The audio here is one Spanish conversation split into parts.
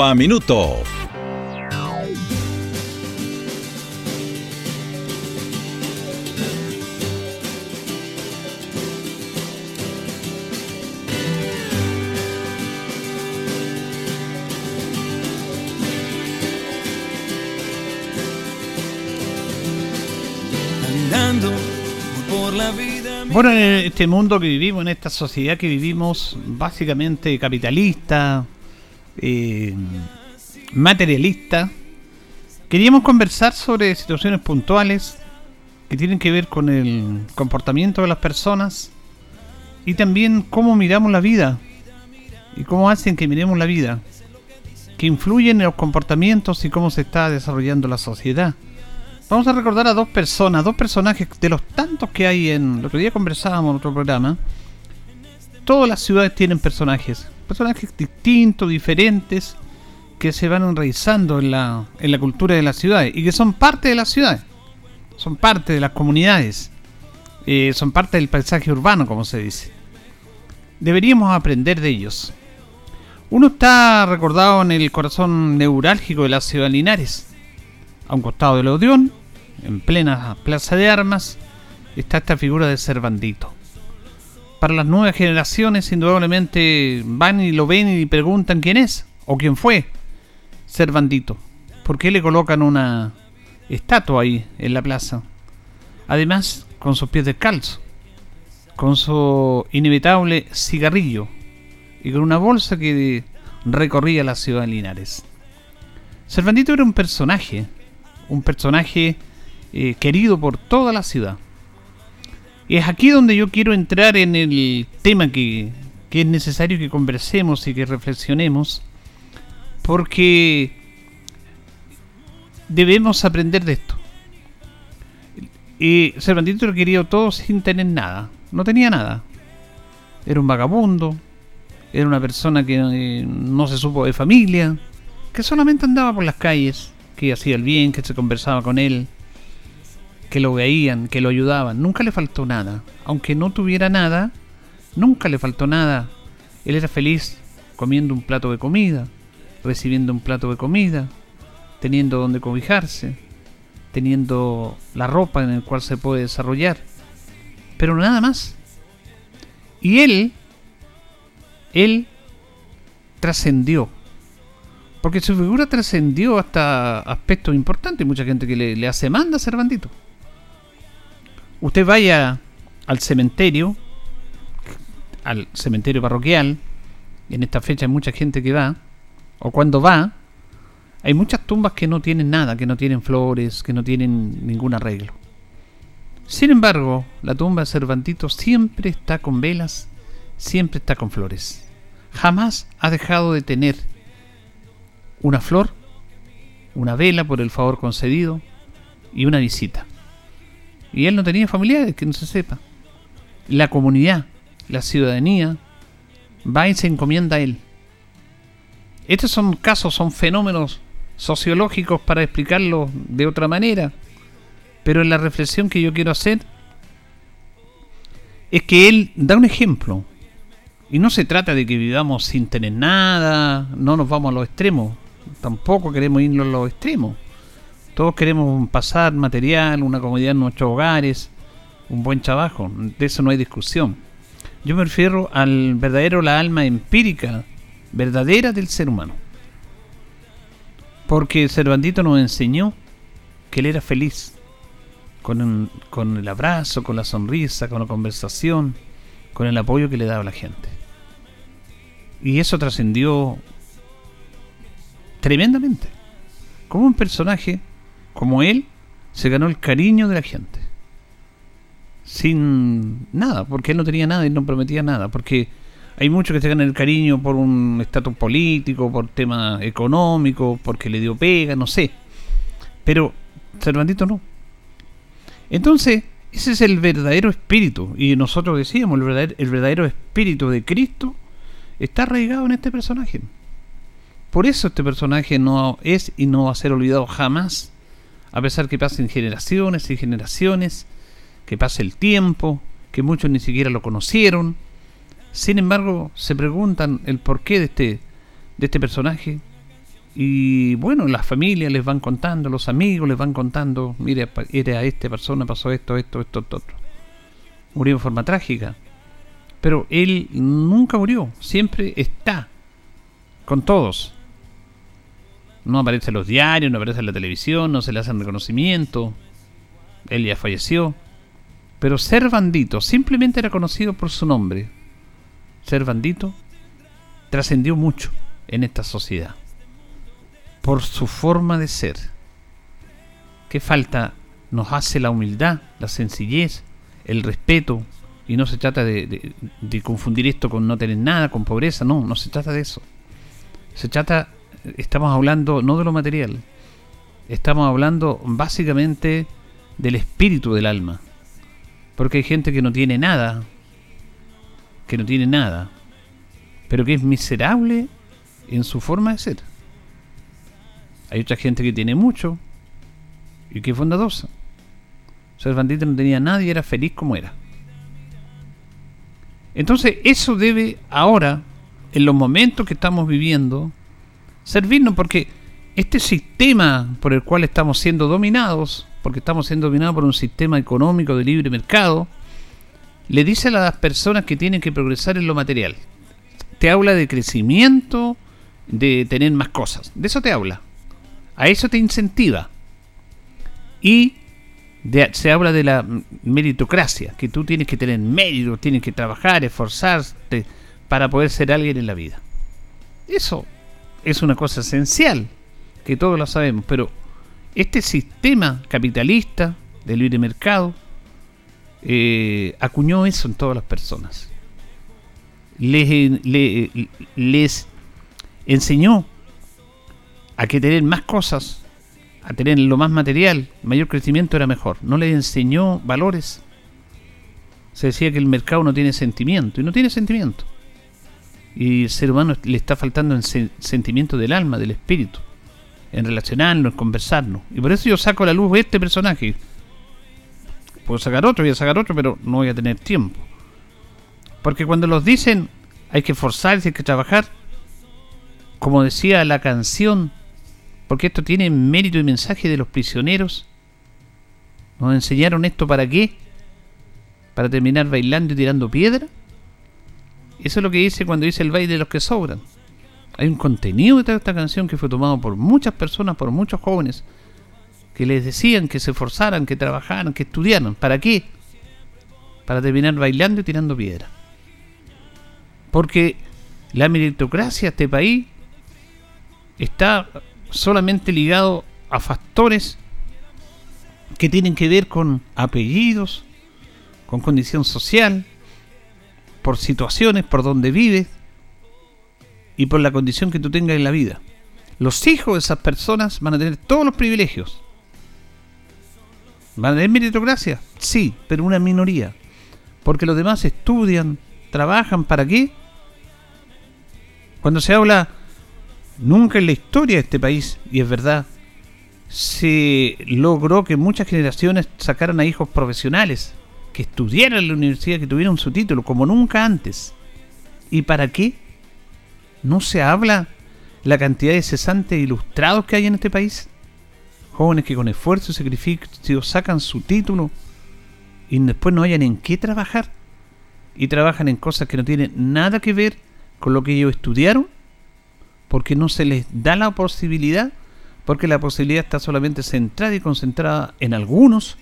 a Minuto. Bueno, en este mundo que vivimos, en esta sociedad que vivimos, básicamente capitalista, eh, materialista, queríamos conversar sobre situaciones puntuales que tienen que ver con el comportamiento de las personas y también cómo miramos la vida y cómo hacen que miremos la vida, que influyen en los comportamientos y cómo se está desarrollando la sociedad. Vamos a recordar a dos personas, dos personajes de los tantos que hay en. El otro día conversábamos en otro programa. Todas las ciudades tienen personajes. Personajes distintos, diferentes, que se van enraizando en la, cultura de las ciudades y que son parte de las ciudades. Son parte de las comunidades. Eh, son parte del paisaje urbano, como se dice. Deberíamos aprender de ellos. Uno está recordado en el corazón neurálgico de la ciudad de Linares, a un costado del Odeón, en plena plaza de armas, está esta figura de Cervandito. Para las nuevas generaciones, indudablemente van y lo ven y preguntan quién es o quién fue Cervandito. ¿Por qué le colocan una estatua ahí en la plaza? Además, con sus pies descalzos, con su inevitable cigarrillo y con una bolsa que recorría la ciudad de Linares. Cervandito era un personaje, un personaje eh, querido por toda la ciudad. Es aquí donde yo quiero entrar en el tema que, que es necesario que conversemos y que reflexionemos, porque debemos aprender de esto. Y Cervantito lo quería todo sin tener nada, no tenía nada. Era un vagabundo, era una persona que eh, no se supo de familia, que solamente andaba por las calles, que hacía el bien, que se conversaba con él, que lo veían, que lo ayudaban. Nunca le faltó nada. Aunque no tuviera nada, nunca le faltó nada. Él era feliz comiendo un plato de comida, recibiendo un plato de comida, teniendo donde cobijarse, teniendo la ropa en la cual se puede desarrollar. Pero nada más. Y él, él trascendió. Porque su figura trascendió hasta aspectos importantes. Mucha gente que le, le hace manda a Cervantito usted vaya al cementerio, al cementerio parroquial, en esta fecha hay mucha gente que va, o cuando va, hay muchas tumbas que no tienen nada, que no tienen flores, que no tienen ningún arreglo. Sin embargo, la tumba de Cervantito siempre está con velas, siempre está con flores. Jamás ha dejado de tener una flor, una vela por el favor concedido y una visita. Y él no tenía familiares, que no se sepa. La comunidad, la ciudadanía, va y se encomienda a él. Estos son casos, son fenómenos sociológicos para explicarlo de otra manera. Pero la reflexión que yo quiero hacer es que él da un ejemplo. Y no se trata de que vivamos sin tener nada, no nos vamos a los extremos. Tampoco queremos irnos a los extremos. Todos queremos pasar material, una comodidad en nuestros hogares, un buen trabajo, de eso no hay discusión. Yo me refiero al verdadero, la alma empírica, verdadera del ser humano. Porque Cervantito nos enseñó que él era feliz, con, con el abrazo, con la sonrisa, con la conversación, con el apoyo que le daba la gente. Y eso trascendió tremendamente. Como un personaje como él, se ganó el cariño de la gente. Sin nada, porque él no tenía nada y no prometía nada. Porque hay muchos que se ganan el cariño por un estatus político, por tema económico, porque le dio pega, no sé. Pero Cervantito no. Entonces, ese es el verdadero espíritu. Y nosotros decíamos, el verdadero, el verdadero espíritu de Cristo está arraigado en este personaje. Por eso este personaje no es y no va a ser olvidado jamás, a pesar que pasen generaciones y generaciones, que pase el tiempo, que muchos ni siquiera lo conocieron. Sin embargo, se preguntan el porqué de este, de este personaje. Y bueno, las familias les van contando, los amigos les van contando, mire, era esta persona, pasó esto, esto, esto, esto. Murió en forma trágica. Pero él nunca murió, siempre está con todos. No aparece en los diarios, no aparece en la televisión, no se le hacen reconocimiento. Él ya falleció. Pero ser bandito simplemente era conocido por su nombre. Ser bandito trascendió mucho en esta sociedad. Por su forma de ser. ¿Qué falta nos hace la humildad, la sencillez, el respeto? Y no se trata de, de confundir esto con no tener nada, con pobreza, no, no se trata de eso. Se trata estamos hablando no de lo material, estamos hablando básicamente del espíritu del alma. Porque hay gente que no tiene nada, que no tiene nada, pero que es miserable en su forma de ser. Hay otra gente que tiene mucho y que es bondadosa. Cervantino no tenía nada y era feliz como era. Entonces eso debe ahora, en los momentos que estamos viviendo, servirnos porque este sistema por el cual estamos siendo dominados, porque estamos siendo dominados por un sistema económico de libre mercado, le dice a las personas que tienen que progresar en lo material. Te habla de crecimiento, de tener más cosas. De eso te habla. A eso te incentiva. Y se habla de la meritocracia, que tú tienes que tener mérito, tienes que trabajar, esforzarte para poder ser alguien en la vida. Eso es una cosa esencial, que todos lo sabemos, pero este sistema capitalista del libre mercado eh, acuñó eso en todas las personas. Les, les enseñó a que tener más cosas, a tener lo más material, mayor crecimiento era mejor. No les enseñó valores. Se decía que el mercado no tiene sentimiento y no tiene sentimiento. Y el ser humano le está faltando el sentimiento del alma, del espíritu, en relacionarnos, en conversarnos. Y por eso yo saco a la luz este personaje. Puedo sacar otro, voy a sacar otro, pero no voy a tener tiempo. Porque cuando los dicen hay que esforzarse, hay que trabajar, como decía la canción, porque esto tiene mérito y mensaje de los prisioneros, nos enseñaron esto para qué? Para terminar bailando y tirando piedra. Eso es lo que dice cuando dice el baile de los que sobran. Hay un contenido detrás de esta canción que fue tomado por muchas personas, por muchos jóvenes, que les decían que se esforzaran, que trabajaran, que estudiaran. ¿Para qué? Para terminar bailando y tirando piedra. Porque la meritocracia de este país está solamente ligado a factores que tienen que ver con apellidos, con condición social, por situaciones, por donde vives y por la condición que tú tengas en la vida. Los hijos de esas personas van a tener todos los privilegios. ¿Van a tener meritocracia? Sí, pero una minoría. Porque los demás estudian, trabajan, ¿para qué? Cuando se habla, nunca en la historia de este país, y es verdad, se logró que muchas generaciones sacaran a hijos profesionales, que estudiara en la universidad, que tuvieran su título, como nunca antes. ¿Y para qué? ¿No se habla la cantidad de cesantes ilustrados que hay en este país? Jóvenes que con esfuerzo y sacrificio sacan su título y después no hayan en qué trabajar. Y trabajan en cosas que no tienen nada que ver con lo que ellos estudiaron, porque no se les da la posibilidad, porque la posibilidad está solamente centrada y concentrada en algunos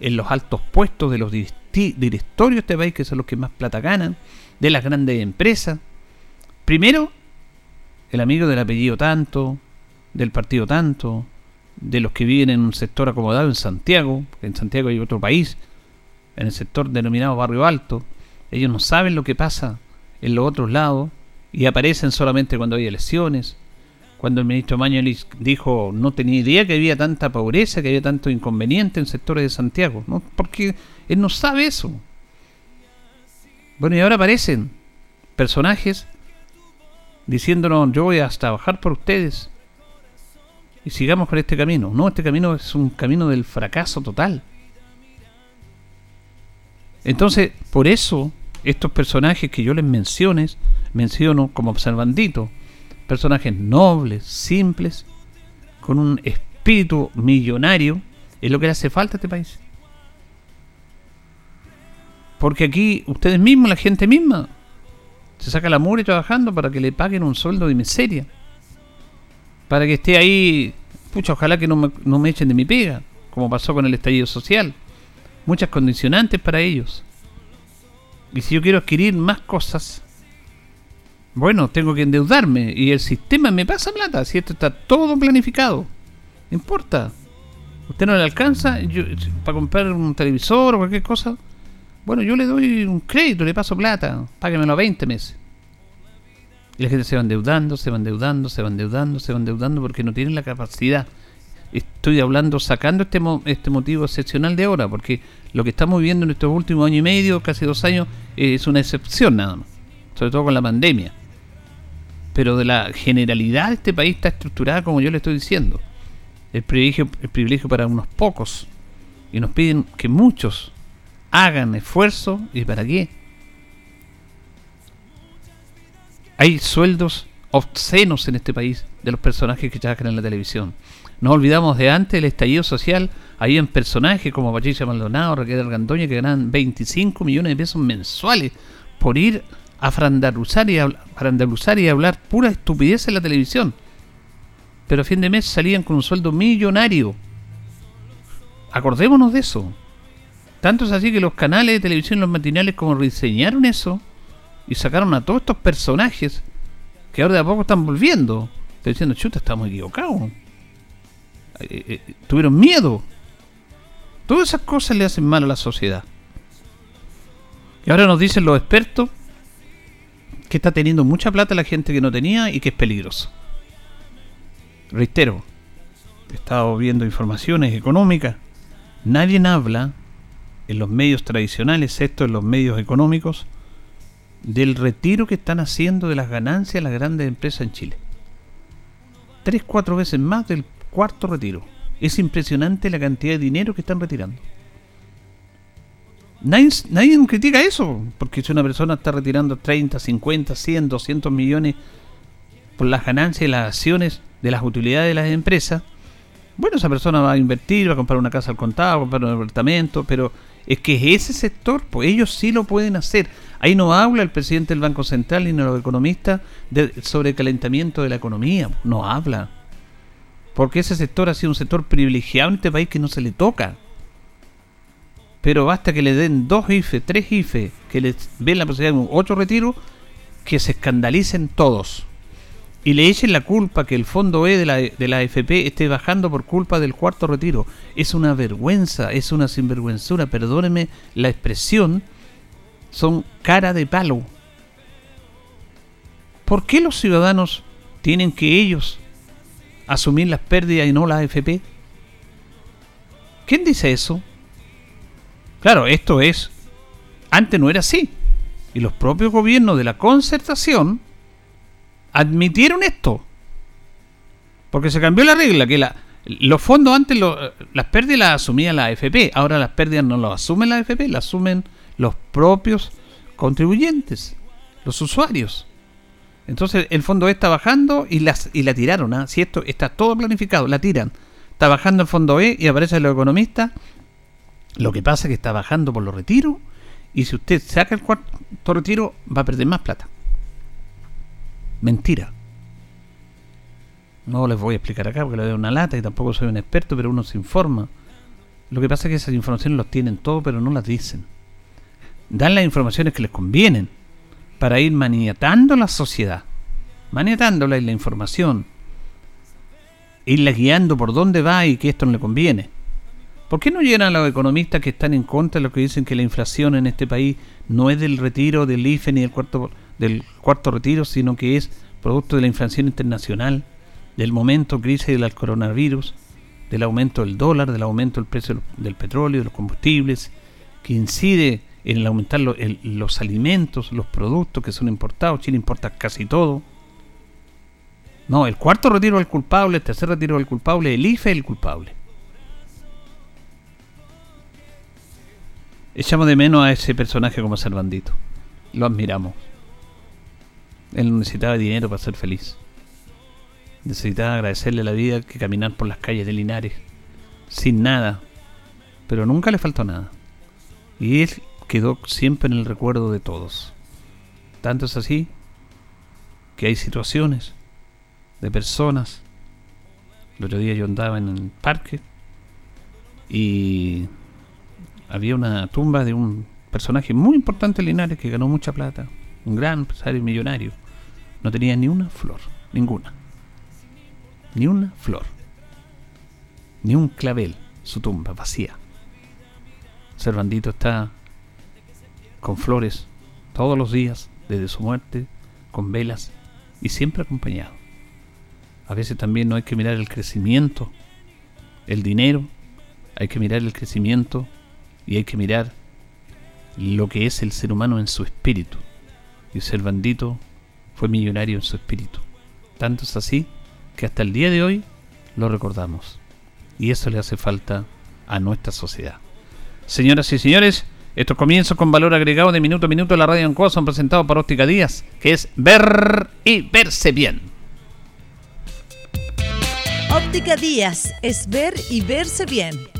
en los altos puestos de los directorios de este país, que son los que más plata ganan, de las grandes empresas. Primero, el amigo del apellido tanto, del partido tanto, de los que viven en un sector acomodado en Santiago, en Santiago hay otro país, en el sector denominado Barrio Alto, ellos no saben lo que pasa en los otros lados y aparecen solamente cuando hay elecciones. Cuando el ministro Mañalich dijo no tenía idea que había tanta pobreza, que había tanto inconveniente en sectores de Santiago, ¿no? porque él no sabe eso. Bueno, y ahora aparecen personajes diciéndonos yo voy a trabajar por ustedes y sigamos por este camino. No, este camino es un camino del fracaso total. Entonces, por eso, estos personajes que yo les menciones, menciono como observandito, personajes nobles, simples, con un espíritu millonario, es lo que le hace falta a este país. Porque aquí ustedes mismos, la gente misma, se saca la mugre trabajando para que le paguen un sueldo de miseria. Para que esté ahí, pucha, ojalá que no me, no me echen de mi pega, como pasó con el estallido social muchas condicionantes para ellos. Y si yo quiero adquirir más cosas, bueno, tengo que endeudarme y el sistema me pasa plata, si esto está todo planificado. No importa. Usted no le alcanza para comprar un televisor o cualquier cosa. Bueno, yo le doy un crédito, le paso plata, páguemelo a 20 meses. Y la gente se va endeudando, se va endeudando, se va endeudando, se va endeudando porque no tienen la capacidad estoy hablando sacando este, este motivo excepcional de ahora, porque lo que estamos viviendo en estos últimos año y medio, casi dos años, es una excepción nada más, sobre todo con la pandemia. Pero de la generalidad de este país está estructurada como yo le estoy diciendo. El privilegio, el privilegio para unos pocos. Y nos piden que muchos hagan esfuerzo. ¿Y para qué? Hay sueldos obscenos en este país de los personajes que trabajan en la televisión. No olvidamos de antes el estallido social, ahí en personajes como Patricia Maldonado, Raquel Argandoña, que ganan 25 millones de pesos mensuales por ir a frandaluzar y, a, y hablar pura estupidez en la televisión. Pero a fin de mes salían con un sueldo millonario. Acordémonos de eso. Tanto es así que los canales de televisión, los matinales, como rediseñaron eso y sacaron a todos estos personajes que ahora de a poco están volviendo. Estoy diciendo, chuta, estamos equivocados. Eh, eh, tuvieron miedo. Todas esas cosas le hacen mal a la sociedad. Y ahora nos dicen los expertos que está teniendo mucha plata la gente que no tenía y que es peligroso. Reitero, he estado viendo informaciones económicas. Nadie habla en los medios tradicionales, esto en los medios económicos, del retiro que están haciendo de las ganancias las grandes empresas en Chile. Tres, cuatro veces más del cuarto retiro. Es impresionante la cantidad de dinero que están retirando. Nadie, nadie critica eso, porque si una persona está retirando 30, 50, 100, 200 millones por las ganancias y las acciones de las utilidades de las empresas, bueno, esa persona va a invertir, va a comprar una casa al contado, va a comprar un apartamento, pero es que ese sector, pues ellos sí lo pueden hacer. Ahí no habla el presidente del Banco Central ni los economistas de, sobre el calentamiento de la economía, no habla. Porque ese sector ha sido un sector privilegiado en este país que no se le toca. Pero basta que le den dos IFE, tres IFE, que les ven la posibilidad de un otro retiro, que se escandalicen todos. Y le echen la culpa que el fondo E de la, de la AFP esté bajando por culpa del cuarto retiro. Es una vergüenza, es una sinvergüenzura, perdóneme la expresión, son cara de palo. ¿Por qué los ciudadanos tienen que ellos asumir las pérdidas y no la AFP? ¿Quién dice eso? Claro, esto es... Antes no era así. Y los propios gobiernos de la concertación admitieron esto. Porque se cambió la regla, que la, los fondos antes, las pérdidas las asumía la AFP, ahora las pérdidas no las asumen la AFP, las asumen los propios contribuyentes, los usuarios. Entonces el fondo E está bajando y, las, y la tiraron. ¿ah? Si esto está todo planificado, la tiran. Está bajando el fondo E y aparece los economistas. Lo que pasa es que está bajando por los retiros. Y si usted saca el cuarto retiro, va a perder más plata. Mentira. No les voy a explicar acá porque le doy una lata y tampoco soy un experto, pero uno se informa. Lo que pasa es que esas informaciones los tienen todo, pero no las dicen. Dan las informaciones que les convienen para ir maniatando la sociedad, maniatándola en la información, irla guiando por dónde va y que esto no le conviene. ¿Por qué no llegan a los economistas que están en contra de lo que dicen que la inflación en este país no es del retiro del IFE ni del cuarto del cuarto retiro, sino que es producto de la inflación internacional, del momento crisis del coronavirus, del aumento del dólar, del aumento del precio del petróleo, de los combustibles, que incide en el aumentar los alimentos, los productos que son importados. Chile importa casi todo. No, el cuarto retiro del culpable, el tercer retiro del culpable, el IFE es el culpable. Echamos de menos a ese personaje como Servandito. Lo admiramos. Él necesitaba dinero para ser feliz. Necesitaba agradecerle la vida que caminar por las calles de Linares. Sin nada. Pero nunca le faltó nada. Y él quedó siempre en el recuerdo de todos. Tanto es así que hay situaciones de personas. El otro día yo andaba en el parque y había una tumba de un personaje muy importante Linares que ganó mucha plata, un gran empresario millonario. No tenía ni una flor, ninguna. Ni una flor. Ni un clavel, su tumba vacía. Servandito está con flores todos los días desde su muerte, con velas y siempre acompañado. A veces también no hay que mirar el crecimiento, el dinero, hay que mirar el crecimiento y hay que mirar lo que es el ser humano en su espíritu. Y Servandito fue millonario en su espíritu. Tanto es así que hasta el día de hoy lo recordamos. Y eso le hace falta a nuestra sociedad. Señoras y señores, estos comienzos con valor agregado de minuto a minuto en la radio en son presentados por Óptica Díaz, que es ver y verse bien. Óptica Díaz es ver y verse bien.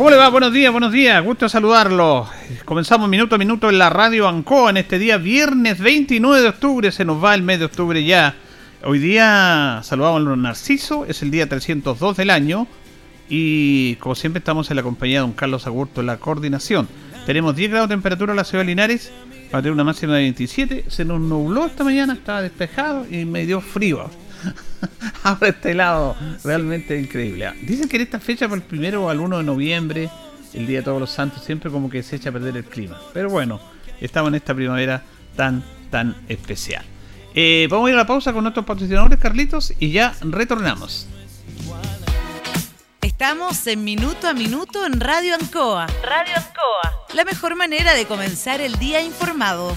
¿Cómo le va? Buenos días, buenos días. Gusto saludarlo. Comenzamos minuto a minuto en la radio Ancoa en este día, viernes 29 de octubre. Se nos va el mes de octubre ya. Hoy día saludamos a los Narciso, es el día 302 del año. Y como siempre, estamos en la compañía de don Carlos Agurto en la coordinación. Tenemos 10 grados de temperatura en la ciudad de Linares, va a tener una máxima de 27. Se nos nubló esta mañana, estaba despejado y me dio frío. Ahora este lado, realmente increíble. Dicen que en esta fecha, por el primero o al 1 de noviembre, el Día de Todos los Santos, siempre como que se echa a perder el clima. Pero bueno, estamos en esta primavera tan, tan especial. Eh, vamos a ir a la pausa con nuestros patrocinadores, Carlitos, y ya retornamos. Estamos en Minuto a Minuto en Radio Ancoa. Radio Ancoa. La mejor manera de comenzar el día informado.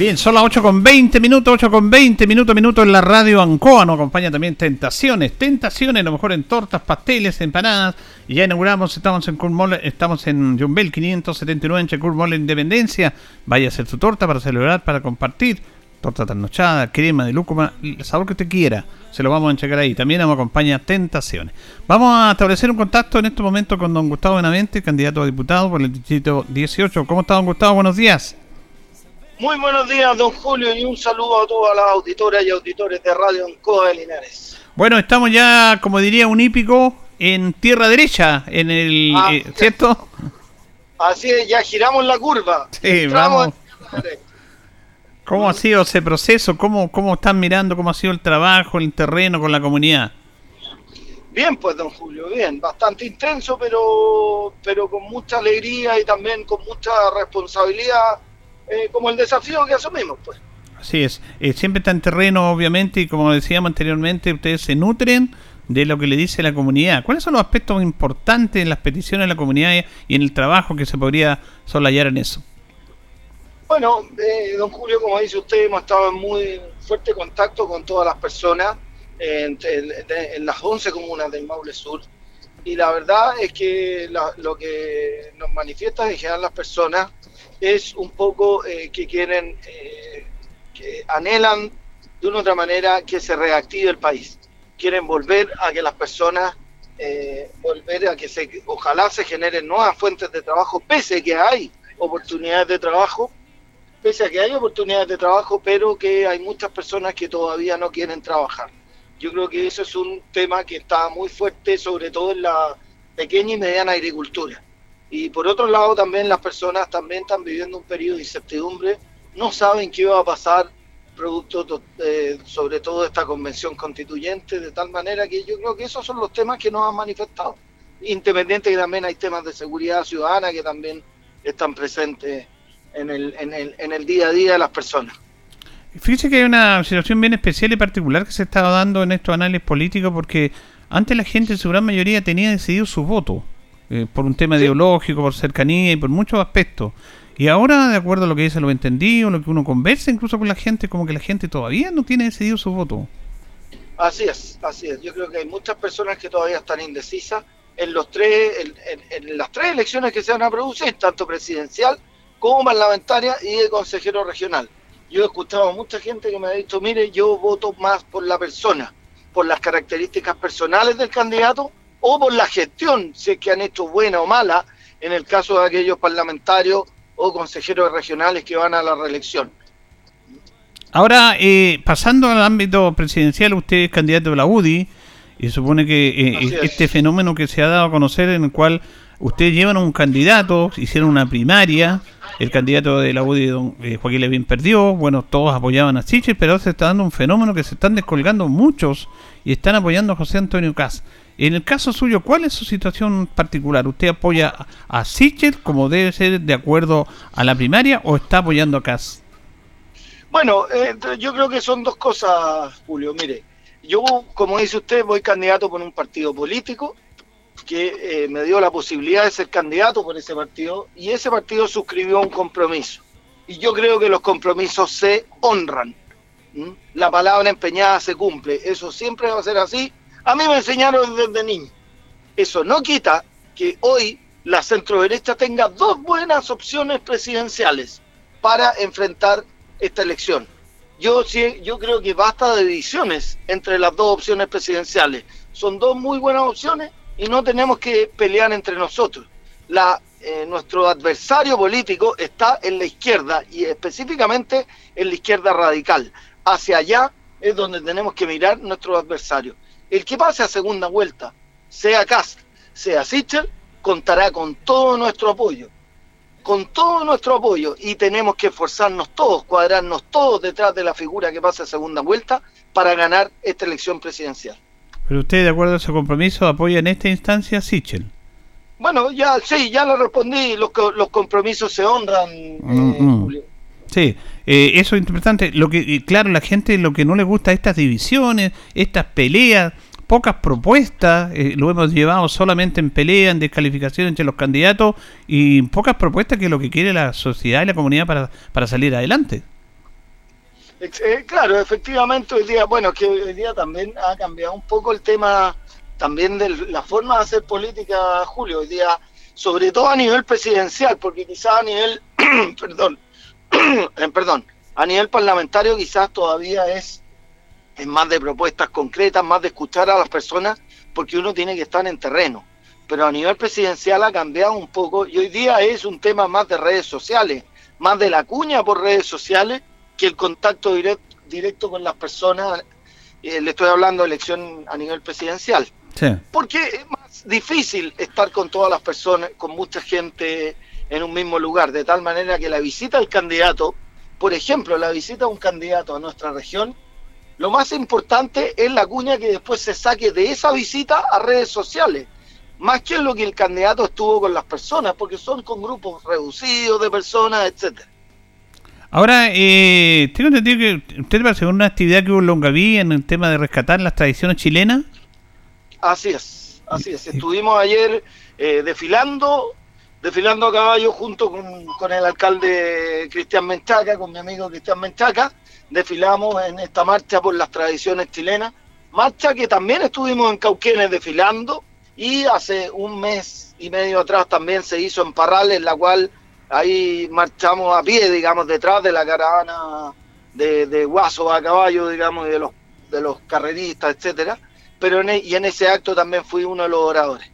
Bien, son las 8 con 20 minutos, 8 con 20 minutos, minutos en la radio Ancoa. Nos acompaña también Tentaciones. Tentaciones, a lo mejor en tortas, pasteles, empanadas. Y ya inauguramos, estamos en Curmol, estamos en Jumbel 579 en Curmol Independencia. Vaya a hacer su torta para celebrar, para compartir. Torta trasnochada, crema de lúcuma, el sabor que usted quiera. Se lo vamos a checar ahí. También nos acompaña Tentaciones. Vamos a establecer un contacto en este momento con don Gustavo Benavente, candidato a diputado por el distrito 18. ¿Cómo está don Gustavo? Buenos días. Muy buenos días, don Julio, y un saludo a todas las auditoras y auditores de Radio Encoa de Linares. Bueno, estamos ya, como diría un hípico, en tierra derecha, en el... Ah, eh, ¿Cierto? Así es, ya giramos la curva. Sí, vamos. ¿Cómo ha sido ese proceso? ¿Cómo, ¿Cómo están mirando cómo ha sido el trabajo, el terreno con la comunidad? Bien, pues, don Julio, bien. Bastante intenso, pero, pero con mucha alegría y también con mucha responsabilidad, eh, como el desafío que asumimos, pues. Así es. Eh, siempre está en terreno, obviamente, y como decíamos anteriormente, ustedes se nutren de lo que le dice la comunidad. ¿Cuáles son los aspectos importantes en las peticiones de la comunidad y en el trabajo que se podría solayar en eso? Bueno, eh, don Julio, como dice usted, hemos estado en muy fuerte contacto con todas las personas en, en- en las 11 comunas del Maule Sur. Y la verdad es que la- lo que nos manifiestan en general las personas es un poco eh, que quieren, eh, que anhelan de una otra manera que se reactive el país. Quieren volver a que las personas, eh, volver a que se, ojalá se generen nuevas fuentes de trabajo, pese que hay oportunidades de trabajo, pese a que hay oportunidades de trabajo, pero que hay muchas personas que todavía no quieren trabajar. Yo creo que eso es un tema que está muy fuerte, sobre todo en la pequeña y mediana agricultura. Y por otro lado, también las personas también están viviendo un periodo de incertidumbre, no saben qué va a pasar producto to- eh, sobre todo de esta convención constituyente, de tal manera que yo creo que esos son los temas que nos han manifestado. Independiente que también hay temas de seguridad ciudadana que también están presentes en el, en el, en el día a día de las personas. Fíjese que hay una situación bien especial y particular que se estaba dando en estos análisis políticos porque antes la gente en su gran mayoría tenía decidido su voto eh, por un tema Sí. ideológico, por cercanía y por muchos aspectos. Y ahora, de acuerdo a lo que dice lo entendido, lo que uno conversa incluso con la gente, como que la gente todavía no tiene decidido su voto. Así es, así es. Yo creo que hay muchas personas que todavía están indecisas en los tres, en, en- en las tres elecciones que se van a producir, tanto presidencial como parlamentaria y de consejero regional. Yo he escuchado a mucha gente que me ha dicho, mire, yo voto más por la persona, por las características personales del candidato o por la gestión, si es que han hecho buena o mala, en el caso de aquellos parlamentarios o consejeros regionales que van a la reelección. Ahora, eh, pasando al ámbito presidencial, usted es candidato de la UDI y supone que eh, es. este fenómeno que se ha dado a conocer en el cual ustedes llevan a un candidato, hicieron una primaria, el candidato de la UDI, don eh, Joaquín Levin, perdió, bueno, todos apoyaban a Sichel, pero ahora se está dando un fenómeno que se están descolgando muchos y están apoyando a José Antonio Cas. En el caso suyo, ¿cuál es su situación particular? ¿Usted apoya a Sichel como debe ser de acuerdo a la primaria o está apoyando a Cas? Bueno, eh, yo creo que son dos cosas, Julio. Mire, yo, como dice usted, voy candidato por un partido político que eh, me dio la posibilidad de ser candidato por ese partido y ese partido suscribió un compromiso. Y yo creo que los compromisos se honran. La palabra empeñada se cumple. Eso siempre va a ser así. A mí me enseñaron desde niño. Eso no quita que hoy la centroderecha tenga dos buenas opciones presidenciales para enfrentar esta elección. Yo yo creo que basta de divisiones entre las dos opciones presidenciales. Son dos muy buenas opciones y no tenemos que pelear entre nosotros. Eh, nuestro adversario político está en la izquierda y específicamente en la izquierda radical. Hacia allá es donde tenemos que mirar nuestro adversario. El que pase a segunda vuelta, sea Cast, sea Sichel, contará con todo nuestro apoyo con todo nuestro apoyo y tenemos que esforzarnos todos, cuadrarnos todos detrás de la figura que pasa a segunda vuelta para ganar esta elección presidencial. Pero usted, de acuerdo a su compromiso, apoya en esta instancia a Sichel. Bueno, ya sí, ya le respondí, los, los compromisos se honran, eh, Mm, mm. Julio. Sí, eh, eso es importante. Lo que, y claro, la gente lo que no le gusta estas divisiones, estas peleas, pocas propuestas, eh, lo hemos llevado solamente en pelea, en descalificación entre los candidatos y pocas propuestas que es lo que quiere la sociedad y la comunidad para, para salir adelante. Eh, claro, efectivamente hoy día, bueno, que hoy día también ha cambiado un poco el tema también de la forma de hacer política, Julio, hoy día, sobre todo a nivel presidencial, porque quizás a nivel, perdón, eh, perdón, a nivel parlamentario quizás todavía es, es más de propuestas concretas, más de escuchar a las personas, porque uno tiene que estar en terreno. Pero a nivel presidencial ha cambiado un poco y hoy día es un tema más de redes sociales, más de la cuña por redes sociales que el contacto directo, directo con las personas. Eh, le estoy hablando de elección a nivel presidencial. Porque es más difícil estar con todas las personas, con mucha gente en un mismo lugar, de tal manera que la visita al candidato, por ejemplo, la visita a un candidato a nuestra región, lo más importante es la cuña que después se saque de esa visita a redes sociales, más que lo que el candidato estuvo con las personas, porque son con grupos reducidos de personas, etcétera. Ahora, eh, tengo entendido que usted va a hacer una actividad que hubo en Longaví en el tema de rescatar las tradiciones chilenas. Así es, así es. Estuvimos ayer eh, desfilando, desfilando a caballo junto con, el alcalde Cristian Menchaca, con mi amigo Cristian Menchaca. Desfilamos en esta marcha por las tradiciones chilenas. Marcha que también estuvimos en Cauquenes desfilando y hace un mes y medio atrás también se hizo en Parral, en la cual ahí marchamos a pie, digamos, detrás de la caravana de, de guasos a caballo, digamos, de los, de los carreristas, etcétera pero en, e, y en ese acto también fui uno de los oradores.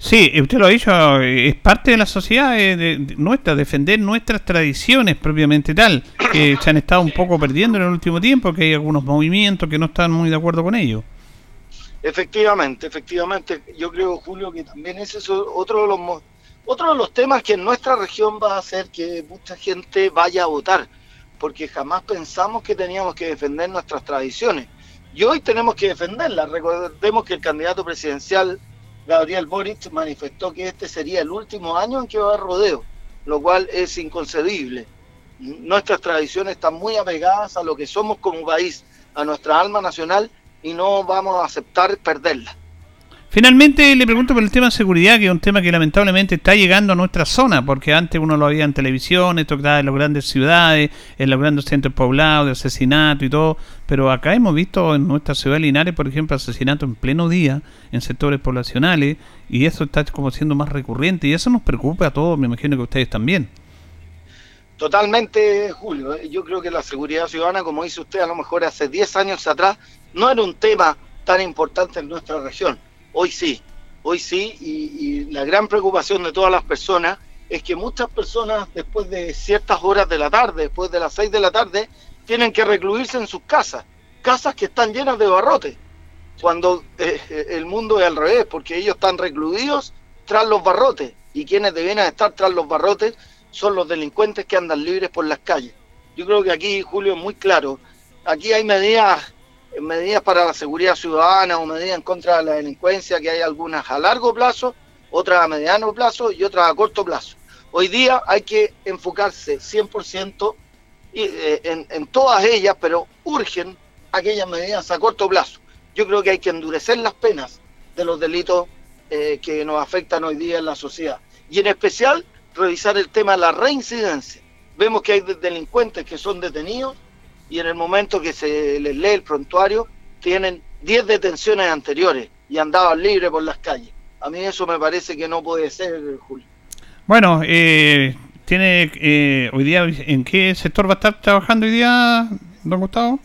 Sí, usted lo ha dicho, es parte de la sociedad de, nuestra, defender nuestras tradiciones propiamente tal, que se han estado un poco perdiendo en el último tiempo, que hay algunos movimientos que no están muy de acuerdo con ello. Efectivamente, efectivamente, yo creo, Julio, que también ese es otro de los, otro de los temas que en nuestra región va a hacer que mucha gente vaya a votar, porque jamás pensamos que teníamos que defender nuestras tradiciones y hoy tenemos que defenderla. Recordemos que el candidato presidencial Gabriel Boric manifestó que este sería el último año en que va a rodeo, lo cual es inconcebible. Nuestras tradiciones están muy apegadas a lo que somos como país, a nuestra alma nacional, y no vamos a aceptar perderla. Finalmente le pregunto por el tema de seguridad, que es un tema que lamentablemente está llegando a nuestra zona, porque antes uno lo veía en televisión, esto estaba en las grandes ciudades, en los grandes centros poblados, de asesinato y todo, pero acá hemos visto en nuestra ciudad de Linares, por ejemplo, asesinato en pleno día en sectores poblacionales, y eso está como siendo más recurrente, y eso nos preocupa a todos, me imagino que ustedes también. Totalmente, Julio. Yo creo que la seguridad ciudadana, como dice usted, a lo mejor hace 10 años atrás, no era un tema tan importante en nuestra región Hoy sí, hoy sí, y, la gran preocupación de todas las personas es que muchas personas después de ciertas horas de la tarde, después de las seis de la tarde, tienen que recluirse en sus casas, casas que están llenas de barrotes, cuando eh, el mundo es al revés, porque ellos están recluidos tras los barrotes, y quienes deben estar tras los barrotes son los delincuentes que andan libres por las calles. Yo creo que aquí, Julio, es muy claro, aquí hay medidas medidas para la seguridad ciudadana o medidas en contra de la delincuencia, que hay algunas a largo plazo, otras a mediano plazo y otras a corto plazo. Hoy día hay que enfocarse 100% eh, en, en todas ellas, pero urgen aquellas medidas a corto plazo. Yo creo que hay que endurecer las penas de los delitos eh, que nos afectan hoy día en la sociedad. Y en especial revisar el tema de la reincidencia. Vemos que hay delincuentes que son detenidos y en el momento que se les lee el prontuario tienen 10 detenciones anteriores y andaban libres por las calles. A mí eso me parece que no puede ser, Julio. Bueno, eh, tiene eh, hoy día, ¿en qué sector va a estar trabajando hoy día, don Gustavo?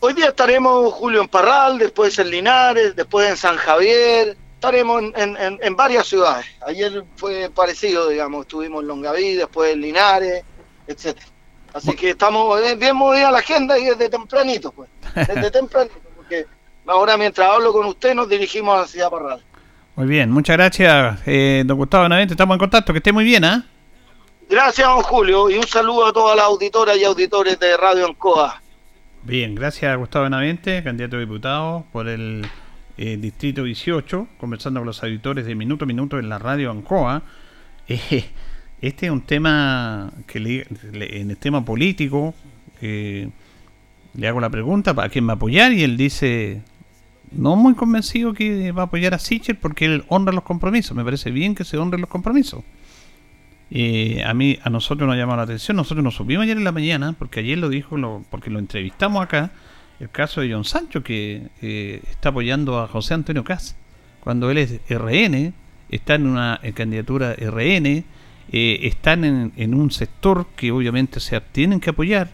Hoy día estaremos, Julio, en Parral, después en Linares, después en San Javier, estaremos en, en, en varias ciudades. Ayer fue parecido, digamos, estuvimos en Longaví, después en Linares, etcétera. Así que estamos bien movida la agenda y desde tempranito, pues. Desde tempranito, porque ahora mientras hablo con usted nos dirigimos hacia Parral. Muy bien, muchas gracias, eh, don Gustavo Benavente. Estamos en contacto, que esté muy bien, ¿ah? Gracias, don Julio, y un saludo a todas las auditoras y auditores de Radio Ancoa. Bien, gracias Gustavo Benavente, candidato a diputado por el eh, Distrito 18, conversando con los auditores de Minuto a Minuto en la Radio Ancoa. Eh, este es un tema que en el tema político le hago la pregunta para quién va a apoyar y él dice no muy convencido que va a apoyar a Sichel porque él honra los compromisos. Me parece bien que se honren los compromisos. a mí, a nosotros nos llamado la atención. Nosotros nos subimos ayer en la mañana, porque ayer lo dijo, porque lo entrevistamos acá, el caso de John Sancho, que está apoyando a José Antonio Cas. Cuando él es RN, está en una candidatura RN, eh, están en, un sector que obviamente se tienen que apoyar.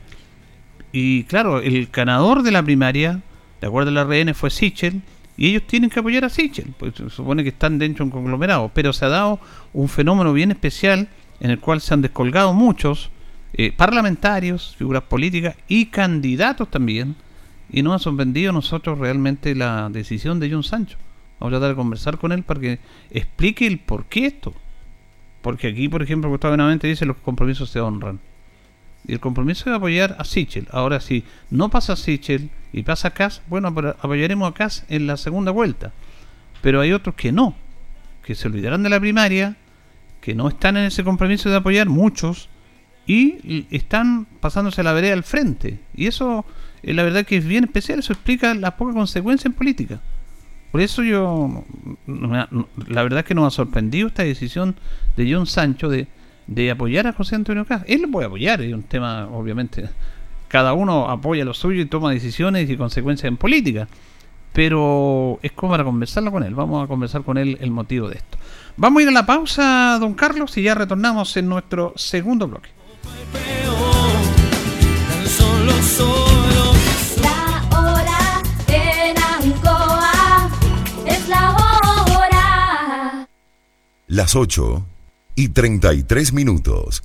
Y claro, el ganador de la primaria, de acuerdo a la RN, fue Sichel, y ellos tienen que apoyar a Sichel, pues se supone que están dentro de un conglomerado, pero se ha dado un fenómeno bien especial en el cual se han descolgado muchos eh, parlamentarios, figuras políticas y candidatos también. Y nos ha sorprendido nosotros realmente la decisión de John Sancho. Vamos a tratar de conversar con él para que explique el por qué esto. Porque aquí, por ejemplo, Gustavo Benavente dice los compromisos se honran. Y el compromiso de apoyar a Sichel. Ahora, si no pasa Sichel y pasa Kass, bueno, apoyaremos a Kass en la segunda vuelta. Pero hay otros que no, que se olvidarán de la primaria, que no están en ese compromiso de apoyar, muchos, y están pasándose la vereda al frente. Y eso, es la verdad que es bien especial, eso explica la poca consecuencia en política. Por eso yo, la verdad es que nos ha sorprendido esta decisión de John Sancho de, de apoyar a José Antonio Caz. Él lo puede apoyar, es un tema, obviamente, cada uno apoya lo suyo y toma decisiones y consecuencias en política. Pero es como para conversarlo con él. Vamos a conversar con él el motivo de esto. Vamos a ir a la pausa, don Carlos, y ya retornamos en nuestro segundo bloque. Las 8 y 33 minutos.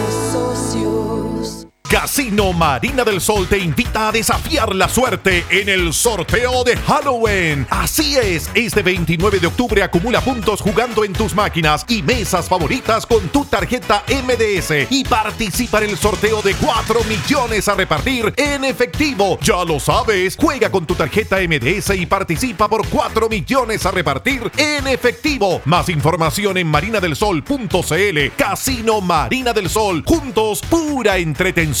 Casino Marina del Sol te invita a desafiar la suerte en el sorteo de Halloween. Así es, este 29 de octubre acumula puntos jugando en tus máquinas y mesas favoritas con tu tarjeta MDS y participa en el sorteo de 4 millones a repartir en efectivo. Ya lo sabes, juega con tu tarjeta MDS y participa por 4 millones a repartir en efectivo. Más información en marinadelsol.cl. Casino Marina del Sol. Juntos, pura entretención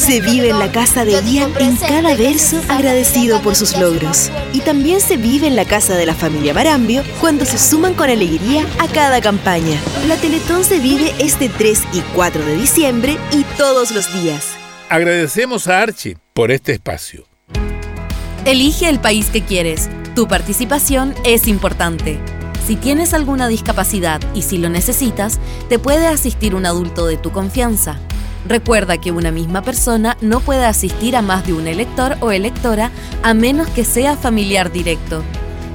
Se vive en la casa de Ian en cada verso agradecido por sus logros. Y también se vive en la casa de la familia Barambio cuando se suman con alegría a cada campaña. La Teletón se vive este 3 y 4 de diciembre y todos los días. Agradecemos a Archie por este espacio. Elige el país que quieres. Tu participación es importante. Si tienes alguna discapacidad y si lo necesitas, te puede asistir un adulto de tu confianza. Recuerda que una misma persona no puede asistir a más de un elector o electora a menos que sea familiar directo.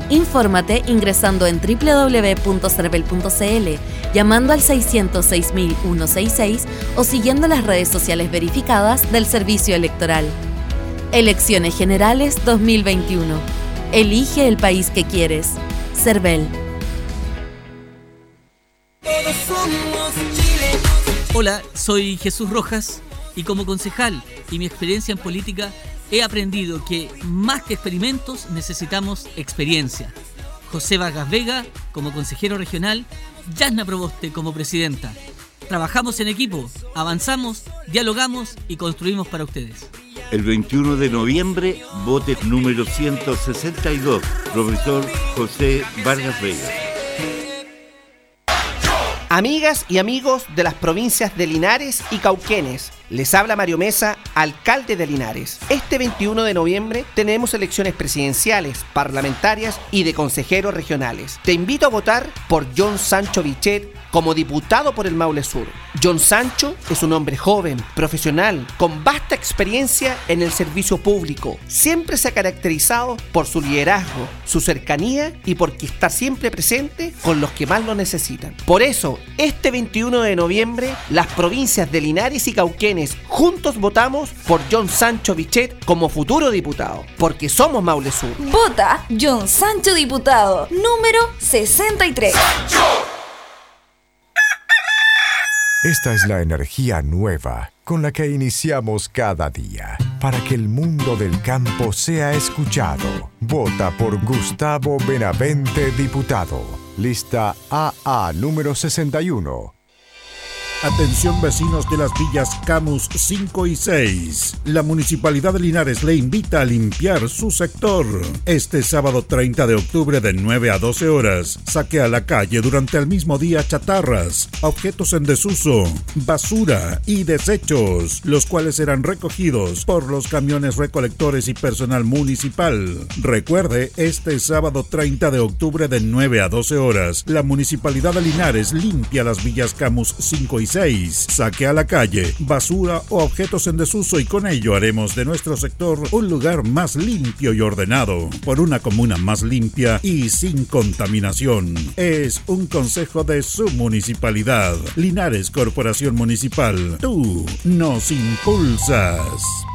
Infórmate ingresando en www.cervel.cl, llamando al 606.166 o siguiendo las redes sociales verificadas del Servicio Electoral. Elecciones Generales 2021. Elige el país que quieres. Cervel. Hola, soy Jesús Rojas y como concejal y mi experiencia en política he aprendido que más que experimentos necesitamos experiencia. José Vargas Vega como consejero regional, Yasna Proboste como presidenta. Trabajamos en equipo, avanzamos, dialogamos y construimos para ustedes. El 21 de noviembre, vote número 162, profesor José Vargas Vega. Amigas y amigos de las provincias de Linares y Cauquenes, Les habla Mario Mesa, alcalde de Linares. Este 21 de noviembre tenemos elecciones presidenciales, parlamentarias y de consejeros regionales. Te invito a votar por John Sancho Bichet como diputado por el Maule Sur. John Sancho es un hombre joven, profesional, con vasta experiencia en el servicio público. Siempre se ha caracterizado por su liderazgo, su cercanía y por estar siempre presente con los que más lo necesitan. Por eso, este 21 de noviembre, las provincias de Linares y Cauquenes juntos votamos por John Sancho Bichet como futuro diputado, porque somos Maule Sur. Vota John Sancho Diputado, número 63. Esta es la energía nueva con la que iniciamos cada día para que el mundo del campo sea escuchado. Vota por Gustavo Benavente, diputado. Lista AA número 61. Atención vecinos de las villas Camus 5 y 6. La Municipalidad de Linares le invita a limpiar su sector. Este sábado 30 de octubre de 9 a 12 horas, saque a la calle durante el mismo día chatarras, objetos en desuso, basura y desechos, los cuales serán recogidos por los camiones recolectores y personal municipal. Recuerde, este sábado 30 de octubre de 9 a 12 horas, la Municipalidad de Linares limpia las villas Camus 5 y 6 Saque a la calle, basura o objetos en desuso y con ello haremos de nuestro sector un lugar más limpio y ordenado, por una comuna más limpia y sin contaminación. Es un consejo de su municipalidad. Linares Corporación Municipal. Tú nos impulsas.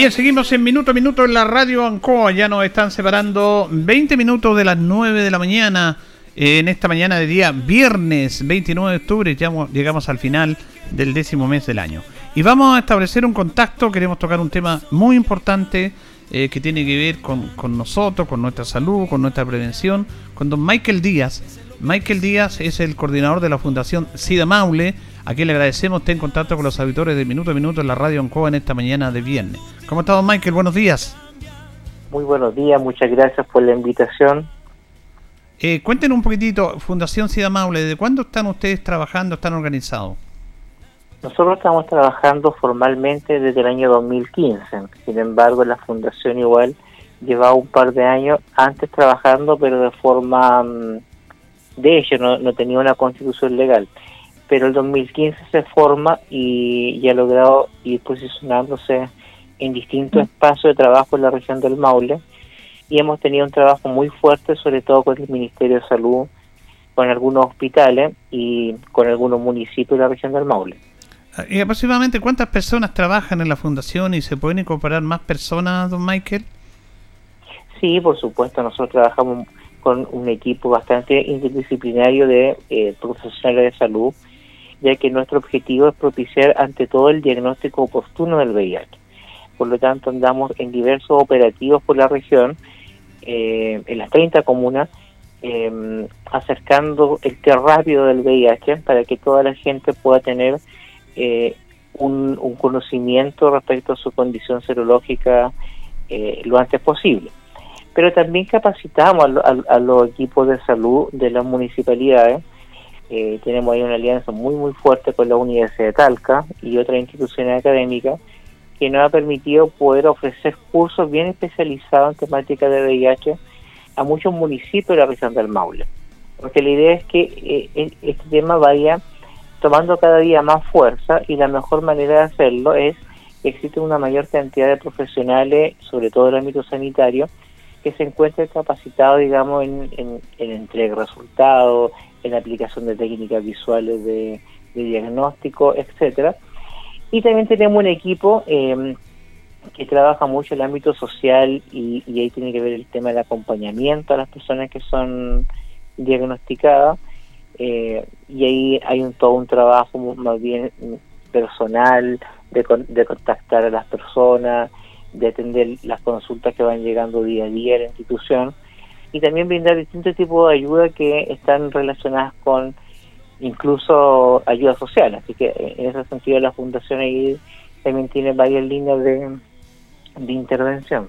Bien, seguimos en minuto a minuto en la radio Ancoa. Ya nos están separando 20 minutos de las 9 de la mañana. En esta mañana de día viernes 29 de octubre ya llegamos al final del décimo mes del año. Y vamos a establecer un contacto. Queremos tocar un tema muy importante eh, que tiene que ver con, con nosotros, con nuestra salud, con nuestra prevención, con don Michael Díaz. Michael Díaz es el coordinador de la Fundación SIDA Maule a quien le agradecemos estar en contacto con los auditores de Minuto a Minuto en la Radio Ancoa en esta mañana de viernes. ¿Cómo está, don Michael? Buenos días. Muy buenos días, muchas gracias por la invitación. Eh, cuéntenos un poquitito, Fundación Sida Maule, ¿desde cuándo están ustedes trabajando, están organizados? Nosotros estamos trabajando formalmente desde el año 2015, sin embargo la Fundación igual lleva un par de años antes trabajando, pero de forma, mm, de hecho, no, no tenía una constitución legal pero el 2015 se forma y, ha logrado ir posicionándose en distintos mm. espacios de trabajo en la región del Maule y hemos tenido un trabajo muy fuerte, sobre todo con el Ministerio de Salud, con algunos hospitales y con algunos municipios de la región del Maule. ¿Y aproximadamente cuántas personas trabajan en la fundación y se pueden incorporar más personas, don Michael? Sí, por supuesto, nosotros trabajamos con un equipo bastante interdisciplinario de eh, profesionales de salud ya que nuestro objetivo es propiciar ante todo el diagnóstico oportuno del VIH. Por lo tanto, andamos en diversos operativos por la región, eh, en las 30 comunas, em, acercando el test rápido del VIH para que toda la gente pueda tener eh, un, conocimiento respecto a su condición serológica eh, lo antes posible. Pero también capacitamos a los equipos de salud de las municipalidades eh, tenemos ahí una alianza muy muy fuerte con la Universidad de Talca y otras instituciones académicas que nos ha permitido poder ofrecer cursos bien especializados en temática de VIH a muchos municipios de la región del Maule. Porque la idea es que eh, este tema vaya tomando cada día más fuerza y la mejor manera de hacerlo es que existe una mayor cantidad de profesionales, sobre todo en el ámbito sanitario, que se encuentre capacitado, digamos, en, en, en entrega resultados, en aplicación de técnicas visuales de, diagnóstico, etcétera. Y también tenemos un equipo eh, que trabaja mucho el ámbito social y, y, ahí tiene que ver el tema del acompañamiento a las personas que son diagnosticadas. Eh, y ahí hay un, todo un trabajo más bien personal de, de contactar a las personas, de atender las consultas que van llegando día a día a la institución y también brindar distintos tipos de ayuda que están relacionadas con incluso ayuda social. Así que eh, en ese sentido la Fundación ahí también tiene varias líneas de, de intervención.